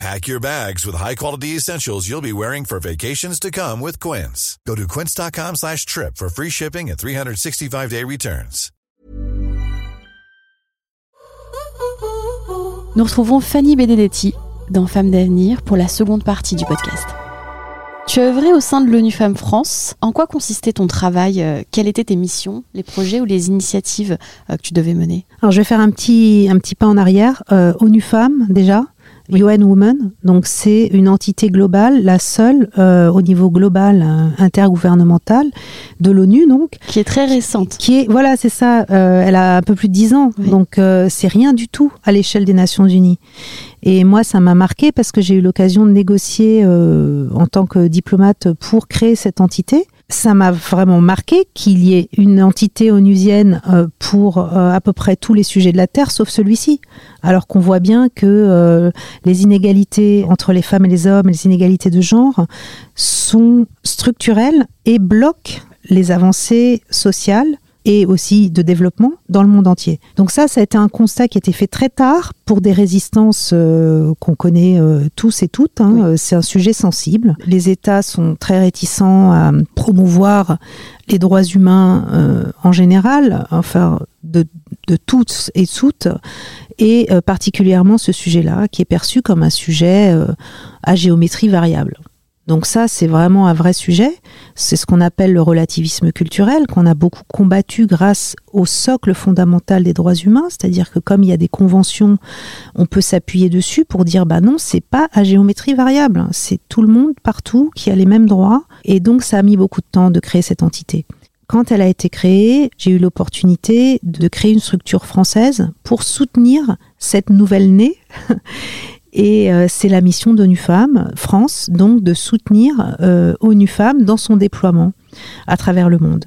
Pack your bags with high-quality essentials you'll be wearing for vacations to come with Quince. Go to quince.com slash trip for free shipping and 365-day returns. Nous retrouvons Fanny Benedetti dans Femmes d'avenir pour la seconde partie du podcast. Tu as œuvré au sein de l'ONU Femmes France. En quoi consistait ton travail? Euh, Quelles étaient tes missions, les projets ou les initiatives euh, que tu devais mener? Alors je vais faire un petit, un petit pas en arrière. Euh, ONU Femmes déjà, UN Women, donc c'est une entité globale, la seule euh, au niveau global euh, intergouvernemental de l'ONU donc. Qui est très récente. Qui est voilà c'est ça, euh, elle a un peu plus de 10 ans, Oui. donc euh, c'est rien du tout à l'échelle des Nations Unies. Et moi ça m'a marqué parce que j'ai eu l'occasion de négocier euh, en tant que diplomate pour créer cette entité ça m'a vraiment marqué qu'il y ait une entité onusienne euh, pour euh, à peu près tous les sujets de la Terre, sauf celui-ci. Alors qu'on voit bien que les inégalités entre les femmes et les hommes, les inégalités de genre, sont structurelles et bloquent les avancées sociales et aussi de développement dans le monde entier. Donc ça, ça a été un constat qui a été fait très tard pour des résistances euh, qu'on connaît euh, tous et toutes. hein. Oui. Euh, C'est un sujet sensible. Les États sont très réticents à promouvoir les droits humains euh, en général, enfin de, de toutes et toutes, et particulièrement ce sujet-là qui est perçu comme un sujet à géométrie variable. Donc ça, c'est vraiment un vrai sujet. C'est ce qu'on appelle le relativisme culturel, qu'on a beaucoup combattu grâce au socle fondamental des droits humains. C'est-à-dire que comme il y a des conventions, on peut s'appuyer dessus pour dire, bah non, c'est pas à géométrie variable. C'est tout le monde partout qui a les mêmes droits. Et donc, ça a mis beaucoup de temps de créer cette entité. Quand elle a été créée, j'ai eu l'opportunité de créer une structure française pour soutenir cette nouvelle née et euh, c'est la mission d'ONU Femmes France, donc de soutenir euh, ONU Femmes dans son déploiement à travers le monde.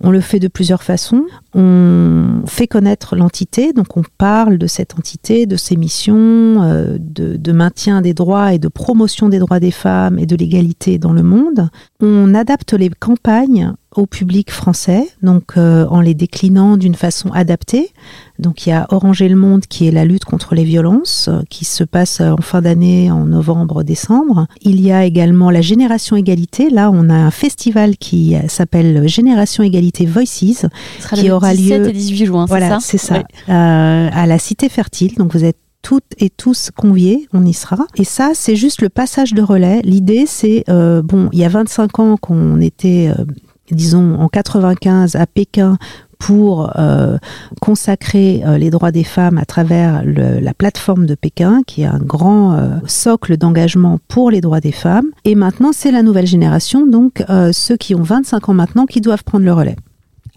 On le fait de plusieurs façons. On fait connaître l'entité, donc on parle de cette entité, de ses missions, euh, de, de maintien des droits et de promotion des droits des femmes et de l'égalité dans le monde. On adapte les campagnes au public français, donc euh, en les déclinant d'une façon adaptée. Donc il y a Oranger le monde qui est la lutte contre les violences euh, qui se passe euh, en fin d'année en novembre-décembre. Il y a également la Génération Égalité. Là, on a un festival qui s'appelle Génération Égalité Voices Qui le aura 17 lieu- et 18 juin, voilà, c'est ça ça. Euh, à la Cité Fertile. Donc vous êtes toutes et tous conviés, on y sera. Et ça, c'est juste le passage de relais. L'idée, c'est, euh, bon, il y a 25 ans qu'on était, euh, disons, en 95 à Pékin pour euh, consacrer euh, les droits des femmes à travers le- la plateforme de Pékin, qui est un grand euh, socle d'engagement pour les droits des femmes. Et maintenant, c'est la nouvelle génération, donc ceux qui ont 25 ans maintenant, qui doivent prendre le relais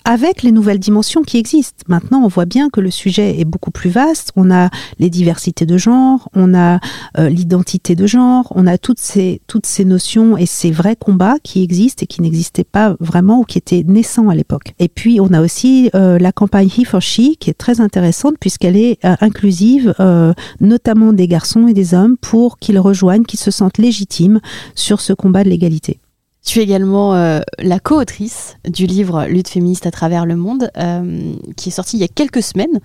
avec les nouvelles dimensions qui existent. Maintenant, on voit bien que le sujet est beaucoup plus vaste. On a les diversités de genre, on a euh, l'identité de genre, on a toutes ces, toutes ces notions et ces vrais combats qui existent et qui n'existaient pas vraiment ou qui étaient naissants à l'époque. Et puis, on a aussi euh, la campagne He for She qui est très intéressante puisqu'elle est euh, inclusive, euh, notamment des garçons et des hommes, pour qu'ils rejoignent, qu'ils se sentent légitimes sur ce combat de l'égalité. Tu es également euh, la co-autrice du livre Lutte féministe à travers le monde, euh, qui est sorti il y a quelques semaines.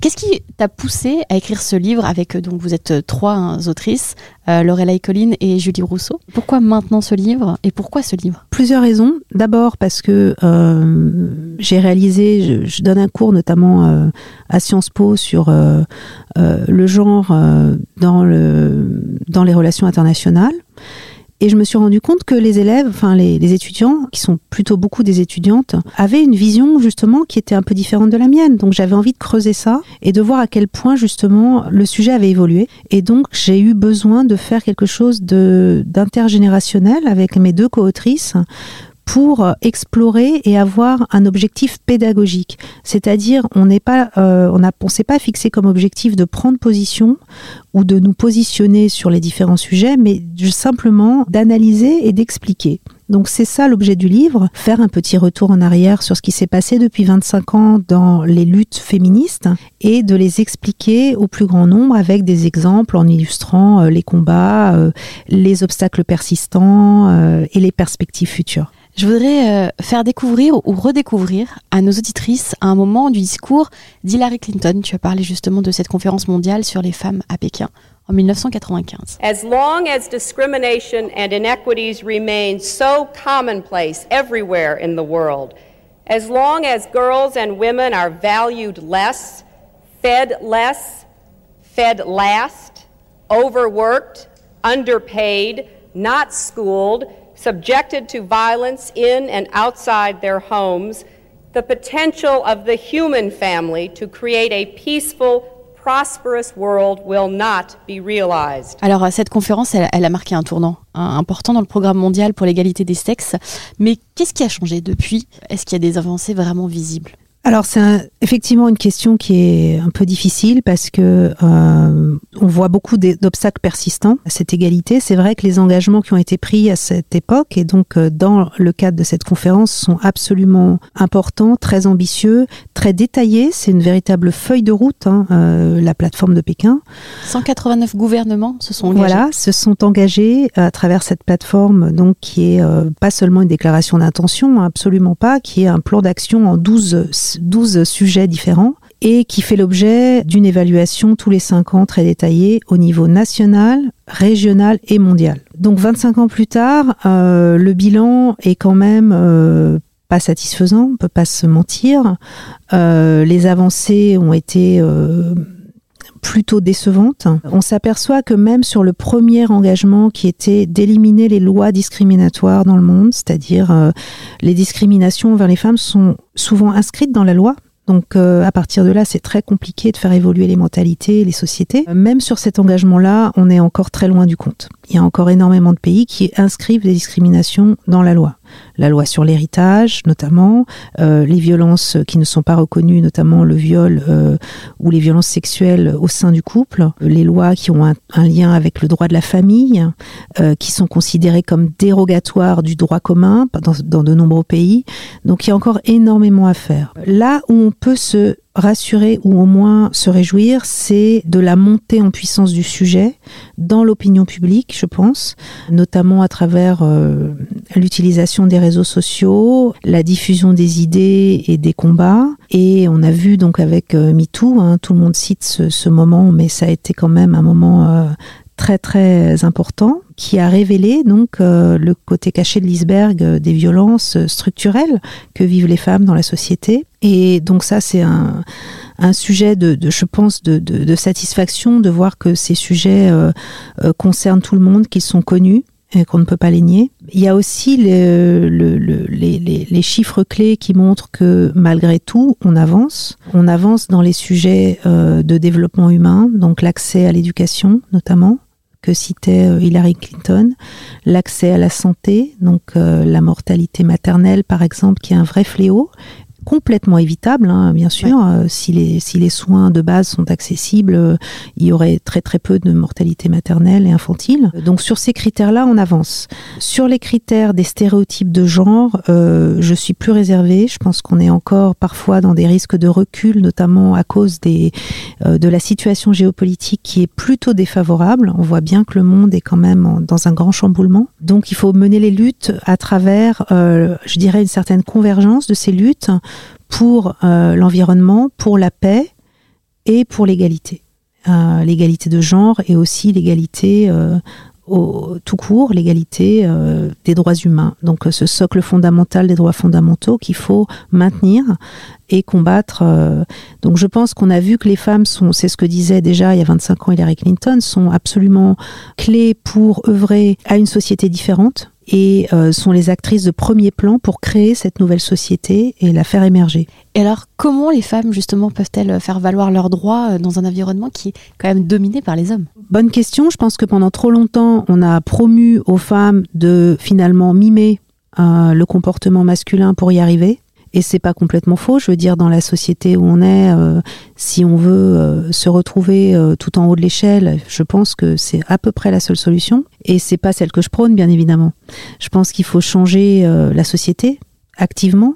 Qu'est-ce qui t'a poussé à écrire ce livre avec, euh, donc vous êtes trois hein, autrices, euh, Lorelai Colline et Julie Rousseau? Pourquoi maintenant ce livre et pourquoi ce livre? Plusieurs raisons. D'abord parce que j'ai réalisé, je, je donne un cours notamment à Sciences Po sur le genre dans, le, dans les relations internationales. Et je me suis rendu compte que les élèves, enfin les, étudiants, qui sont plutôt beaucoup des étudiantes, avaient une vision justement qui était un peu différente de la mienne. Donc j'avais envie de creuser ça et de voir à quel point justement le sujet avait évolué. Et donc j'ai eu besoin de faire quelque chose d'intergénérationnel avec mes deux co-autrices pour explorer et avoir un objectif pédagogique. C'est-à-dire, on n'est pas, euh, on a, on s'est pas fixé comme objectif de prendre position ou de nous positionner sur les différents sujets, mais simplement d'analyser et d'expliquer. Donc c'est ça l'objet du livre, faire un petit retour en arrière sur ce qui s'est passé depuis 25 ans dans les luttes féministes et de les expliquer au plus grand nombre avec des exemples en illustrant euh, les combats, euh, les obstacles persistants euh, et les perspectives futures. Je voudrais faire découvrir ou redécouvrir à nos auditrices un moment du discours d'Hillary Clinton. Tu as parlé justement de cette conférence mondiale sur les femmes à Pékin en 1995. As long as discrimination and inequities remain so commonplace everywhere in the world, as long as girls and women are valued less, fed less, fed last, overworked, underpaid, not schooled, subjected to violence in and outside their homes, the potential of the human family to create a peaceful, alors cette conférence, elle, a marqué un tournant hein, important dans le programme mondial pour l'égalité des sexes. Mais qu'est-ce qui a changé depuis? Est-ce qu'il y a des avancées vraiment visibles? Alors c'est effectivement une question qui est un peu difficile parce que euh, on voit beaucoup d'obstacles persistants à cette égalité. C'est vrai que les engagements qui ont été pris à cette époque et donc euh, dans le cadre de cette conférence sont absolument importants, très ambitieux, très détaillés. C'est une véritable feuille de route, hein, euh, la plateforme de Pékin. 189 gouvernements se sont engagés. Voilà, se sont engagés à travers cette plateforme, donc qui est pas seulement une déclaration d'intention, hein, absolument pas, qui est un plan d'action en 12 12 sujets différents et qui fait l'objet d'une évaluation tous les 5 ans très détaillée au niveau national, régional et mondial. Donc 25 ans plus tard, euh, le bilan est quand même euh, pas satisfaisant, on peut pas se mentir. Euh, les avancées ont été plutôt décevantes. On s'aperçoit que même sur le premier engagement qui était d'éliminer les lois discriminatoires dans le monde, c'est-à-dire les discriminations envers les femmes sont souvent inscrites dans la loi, donc euh, à partir de là, c'est très compliqué de faire évoluer les mentalités, les sociétés. Même sur cet engagement-là, on est encore très loin du compte. Il y a encore énormément de pays qui inscrivent des discriminations dans la loi la loi sur l'héritage notamment, euh, les violences qui ne sont pas reconnues, notamment le viol euh, ou les violences sexuelles au sein du couple, les lois qui ont un, lien avec le droit de la famille, euh, qui sont considérées comme dérogatoires du droit commun dans, dans de nombreux pays. Donc il y a encore énormément à faire. Là où on peut se rassurer ou au moins se réjouir, c'est de la montée en puissance du sujet dans l'opinion publique, je pense, notamment à travers euh, l'utilisation des réseaux sociaux, la diffusion des idées et des combats. Et on a vu donc avec euh, MeToo, hein, tout le monde cite ce, moment, mais ça a été quand même un moment euh, très très important qui a révélé donc le côté caché de l'iceberg des violences structurelles que vivent les femmes dans la société et donc ça, c'est un, sujet de, je pense, de, satisfaction de voir que ces sujets euh, euh, concernent tout le monde, qu'ils sont connus et qu'on ne peut pas les nier. Il y a aussi le, le, les, chiffres clés qui montrent que malgré tout, on avance. On avance dans les sujets euh, de développement humain, donc l'accès à l'éducation notamment que citait Hillary Clinton, l'accès à la santé, donc la mortalité maternelle par exemple, qui est un vrai fléau, complètement évitable, hein, bien sûr. Euh, si, les, si les soins de base sont accessibles, euh, il y aurait très très peu de mortalité maternelle et infantile. Donc sur ces critères-là, on avance. Sur les critères des stéréotypes de genre, euh, je suis plus réservée. Je pense qu'on est encore parfois dans des risques de recul, notamment à cause des, de la situation géopolitique qui est plutôt défavorable. On voit bien que le monde est quand même dans un grand chamboulement. Donc il faut mener les luttes à travers, je dirais, une certaine convergence de ces luttes pour euh, l'environnement, pour la paix et pour l'égalité. Euh, l'égalité de genre et aussi l'égalité euh, au, tout court, l'égalité des droits humains. Donc ce socle fondamental des droits fondamentaux qu'il faut maintenir et combattre. donc je pense qu'on a vu que les femmes sont, c'est ce que disait déjà il y a 25 ans Hillary Clinton, sont absolument clés pour œuvrer à une société différente et euh, sont les actrices de premier plan pour créer cette nouvelle société et la faire émerger. Et alors, comment les femmes, justement, peuvent-elles faire valoir leurs droits euh, dans un environnement qui est quand même dominé par les hommes? Bonne question. Je pense que pendant trop longtemps, on a promu aux femmes de finalement mimer le comportement masculin pour y arriver. Et c'est pas complètement faux. Je veux dire, dans la société où on est, euh, si on veut euh, se retrouver euh, tout en haut de l'échelle, je pense que c'est à peu près la seule solution. Et c'est pas celle que je prône, bien évidemment. Je pense qu'il faut changer la société activement.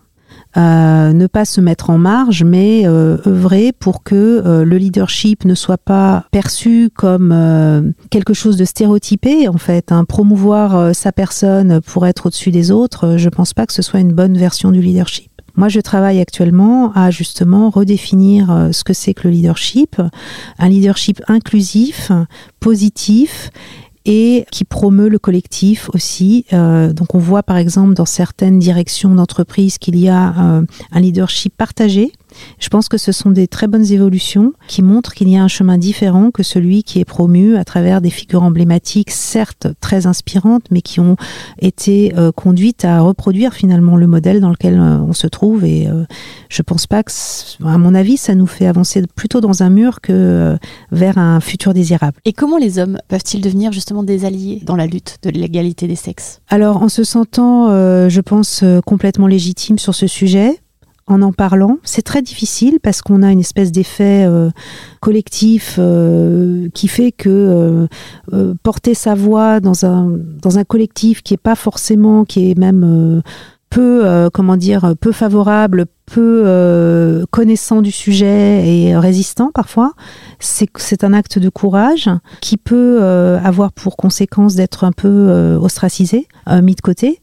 Ne pas se mettre en marge, mais œuvrer pour que le leadership ne soit pas perçu comme quelque chose de stéréotypé, en fait. Hein. Promouvoir sa personne pour être au-dessus des autres, je pense pas que ce soit une bonne version du leadership. Moi, je travaille actuellement à justement redéfinir euh, ce que c'est que le leadership, un leadership inclusif, positif et qui promeut le collectif aussi. Euh, donc on voit par exemple dans certaines directions d'entreprise qu'il y a euh, un leadership partagé je pense que ce sont des très bonnes évolutions qui montrent qu'il y a un chemin différent que celui qui est promu à travers des figures emblématiques, certes très inspirantes, mais qui ont été euh, conduites à reproduire finalement le modèle dans lequel euh, on se trouve. Et euh, je pense pas que, à mon avis, ça nous fait avancer plutôt dans un mur que vers un futur désirable. Et comment les hommes peuvent-ils devenir justement des alliés dans la lutte de l'égalité des sexes? Alors, en se sentant, je pense, complètement légitime sur ce sujet, en en parlant. C'est très difficile parce qu'on a une espèce d'effet euh, collectif euh, qui fait que euh, porter sa voix dans un, dans un collectif qui est pas forcément, qui est même peu, comment dire, peu favorable, peu connaissant du sujet et résistant parfois, c'est un acte de courage qui peut avoir pour conséquence d'être un peu ostracisé, mis de côté.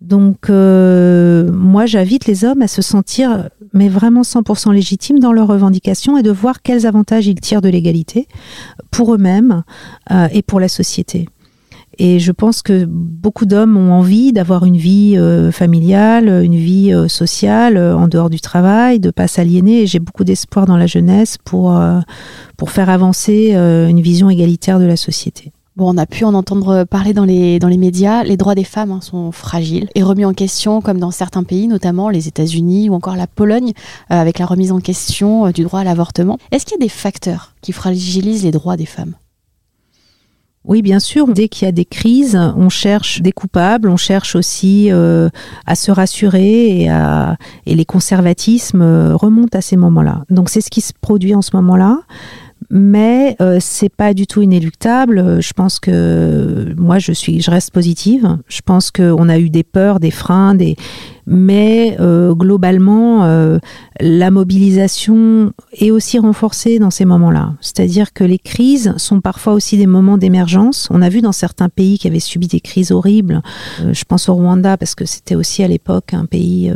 Donc, euh, moi, j'invite les hommes à se sentir, mais vraiment 100% légitimes dans leurs revendications et de voir quels avantages ils tirent de l'égalité pour eux-mêmes euh, et pour la société. Et je pense que beaucoup d'hommes ont envie d'avoir une vie euh, familiale, une vie sociale en dehors du travail, de pas s'aliéner. Et j'ai beaucoup d'espoir dans la jeunesse pour, pour faire avancer une vision égalitaire de la société. On a pu en entendre parler dans les, médias. Les droits des femmes hein, sont fragiles et remis en question, comme dans certains pays, notamment les États-Unis ou encore la Pologne, euh, avec la remise en question euh, du droit à l'avortement. Est-ce qu'il y a des facteurs qui fragilisent les droits des femmes? Oui, bien sûr. Dès qu'il y a des crises, on cherche des coupables, on cherche aussi euh, à se rassurer et les conservatismes remontent à ces moments-là. Donc c'est ce qui se produit en ce moment-là mais euh, c'est pas du tout inéluctable. Je pense que moi, je suis, je reste positive. Je pense qu'on a eu des peurs, des freins, des, mais euh, globalement, euh, la mobilisation est aussi renforcée dans ces moments-là. C'est-à-dire que les crises sont parfois aussi des moments d'émergence. On a vu dans certains pays qui avaient subi des crises horribles. Euh, je pense au Rwanda parce que c'était aussi à l'époque un pays,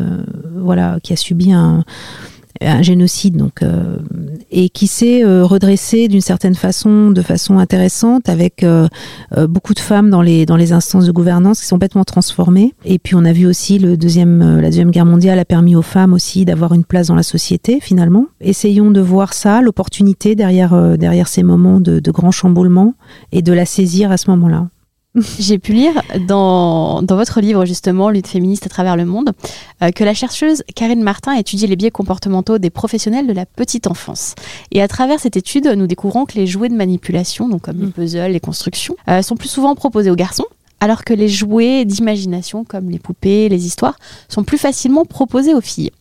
voilà, qui a subi un un génocide donc euh, et qui s'est euh, redressé d'une certaine façon de façon intéressante avec euh, beaucoup de femmes dans les dans les instances de gouvernance qui sont complètement transformées. Et puis on a vu aussi le deuxième la deuxième guerre mondiale a permis aux femmes aussi d'avoir une place dans la société finalement. Essayons de voir ça l'opportunité derrière derrière ces moments de, de grand chamboulement et de la saisir à ce moment-là J'ai pu lire dans, dans, votre livre, justement, Lutte féministe à travers le monde, euh, que la chercheuse Karine Martin étudie les biais comportementaux des professionnels de la petite enfance. Et à travers cette étude, nous découvrons que les jouets de manipulation, donc comme les mm. puzzles, les constructions, euh, sont plus souvent proposés aux garçons, alors que les jouets d'imagination, comme les poupées, les histoires, sont plus facilement proposés aux filles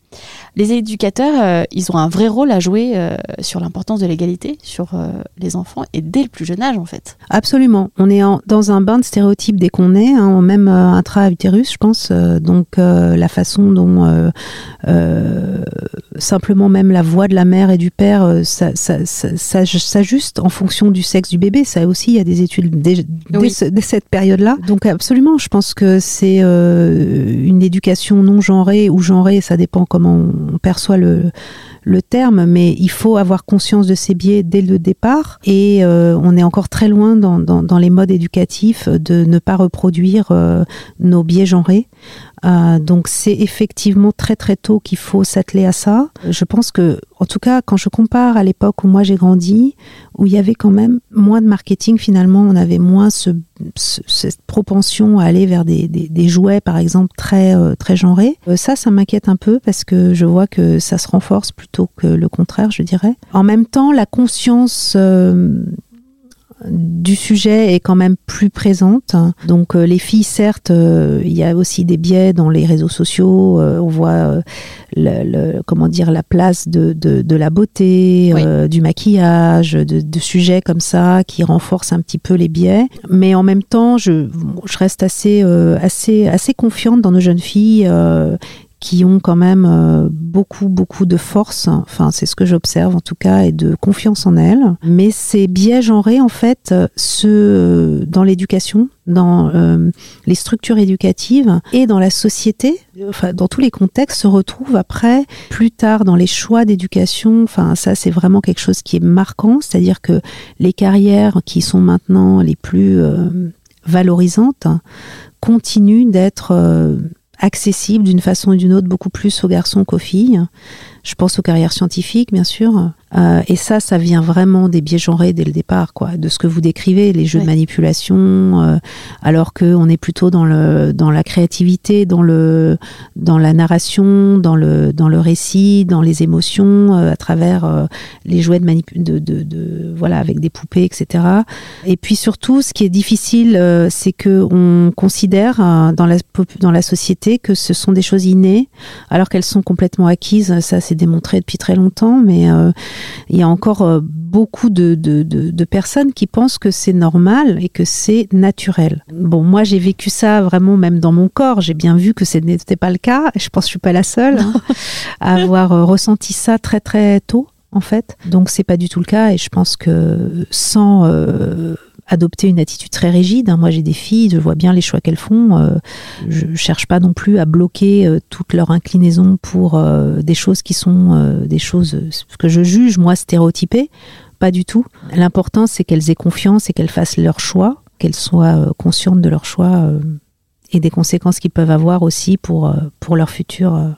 les éducateurs, euh, ils ont un vrai rôle à jouer euh, sur l'importance de l'égalité, sur euh, les enfants, et dès le plus jeune âge, en fait. Absolument. On est dans un bain de stéréotypes dès qu'on est, hein, même intra-utérus, je pense. donc, la façon dont simplement même la voix de la mère et du père s'ajuste en fonction du sexe du bébé. Ça aussi, il y a des études dès, cette période-là. Donc, absolument, je pense que c'est une éducation non genrée ou genrée, ça dépend comment on perçoit le, terme, mais il faut avoir conscience de ces biais dès le départ. Et euh, on est encore très loin dans, dans, les modes éducatifs de ne pas reproduire euh, nos biais genrés. Euh, donc c'est effectivement très très tôt qu'il faut s'atteler à ça. Je pense que, en tout cas, quand je compare à l'époque où moi j'ai grandi, où il y avait quand même moins de marketing, finalement, on avait moins ce, cette propension à aller vers des, des, jouets, par exemple, très très genrés. ça, ça m'inquiète un peu parce que je vois que ça se renforce plutôt que le contraire, je dirais. En même temps, la conscience euh, du sujet est quand même plus présente. Donc les filles, certes, il y a aussi des biais dans les réseaux sociaux. on voit le, comment dire la place de, de, la beauté, du maquillage, de, de, sujets comme ça qui renforcent un petit peu les biais. Mais en même temps, je, je reste assez, assez, assez confiante dans nos jeunes filles qui ont quand même euh, beaucoup, beaucoup de force. Enfin, c'est ce que j'observe en tout cas, et de confiance en elles. Mais ces biais genrés, en fait, se, euh, dans l'éducation, dans euh, les structures éducatives et dans la société, enfin, dans tous les contextes, se retrouvent après, plus tard, dans les choix d'éducation. Enfin, ça, c'est vraiment quelque chose qui est marquant. C'est-à-dire que les carrières qui sont maintenant les plus valorisantes continuent d'être accessible d'une façon ou d'une autre beaucoup plus aux garçons qu'aux filles. Je pense aux carrières scientifiques, bien sûr. Euh, et ça, ça vient vraiment des biais genrés dès le départ, quoi, de ce que vous décrivez, les jeux de manipulation, euh, alors que on est plutôt dans le dans la créativité, dans le dans la narration, dans le dans le récit, dans les émotions, euh, à travers euh, les jouets de, manip de, de, de, voilà avec des poupées, etc. Et puis surtout, ce qui est difficile, euh, c'est que on considère dans la dans la société que ce sont des choses innées, alors qu'elles sont complètement acquises. Ça, c'est démontré depuis très longtemps, mais il y a encore euh, beaucoup de, de, de, personnes qui pensent que c'est normal et que c'est naturel. Bon, moi j'ai vécu ça vraiment même dans mon corps. J'ai bien vu que ce n'était pas le cas. Je pense que je suis pas la seule à avoir euh, ressenti ça très très tôt en fait. Donc c'est pas du tout le cas et je pense que sans euh, adopter une attitude très rigide. Hein. Moi, j'ai des filles, je vois bien les choix qu'elles font. Euh, je cherche pas non plus à bloquer euh, toute leur inclinaison pour euh, des choses qui sont des choses que je juge moi stéréotypées. Pas du tout. L'important, c'est qu'elles aient confiance et qu'elles fassent leur choix, qu'elles soient conscientes de leur choix et des conséquences qu'ils peuvent avoir aussi pour pour leur futur.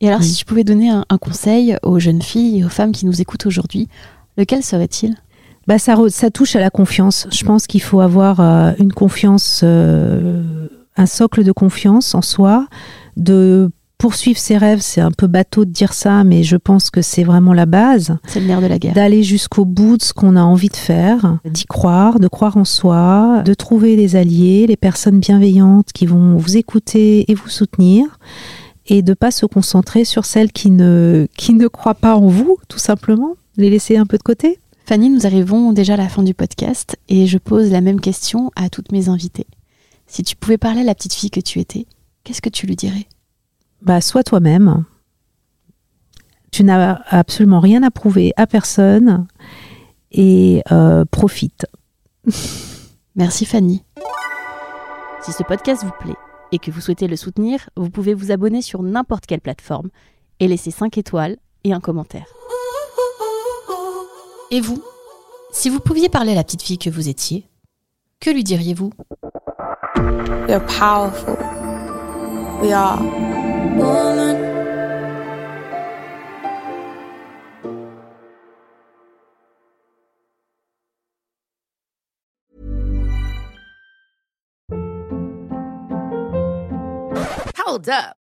Et alors, si je pouvais donner un conseil aux jeunes filles et aux femmes qui nous écoutent aujourd'hui, lequel serait-il? Bah, ça, ça touche à la confiance. Je pense qu'il faut avoir euh, une confiance, euh, un socle de confiance en soi, de poursuivre ses rêves. C'est un peu bateau de dire ça, mais je pense que c'est vraiment la base. C'est le nerf de la guerre. D'aller jusqu'au bout de ce qu'on a envie de faire, d'y croire, de croire en soi, de trouver des alliés, les personnes bienveillantes qui vont vous écouter et vous soutenir et de pas se concentrer sur celles qui ne, qui ne croient pas en vous, tout simplement, les laisser un peu de côté. Fanny, nous arrivons déjà à la fin du podcast et je pose la même question à toutes mes invitées. Si tu pouvais parler à la petite fille que tu étais, qu'est-ce que tu lui dirais? Bah, sois toi-même. Tu n'as absolument rien à prouver à personne et euh, profite. Merci Fanny. Si ce podcast vous plaît et que vous souhaitez le soutenir, vous pouvez vous abonner sur n'importe quelle plateforme et laisser 5 étoiles et un commentaire. Et vous Si vous pouviez parler à la petite fille que vous étiez, que lui diriez-vous? We are powerful. We are woman. Hold up.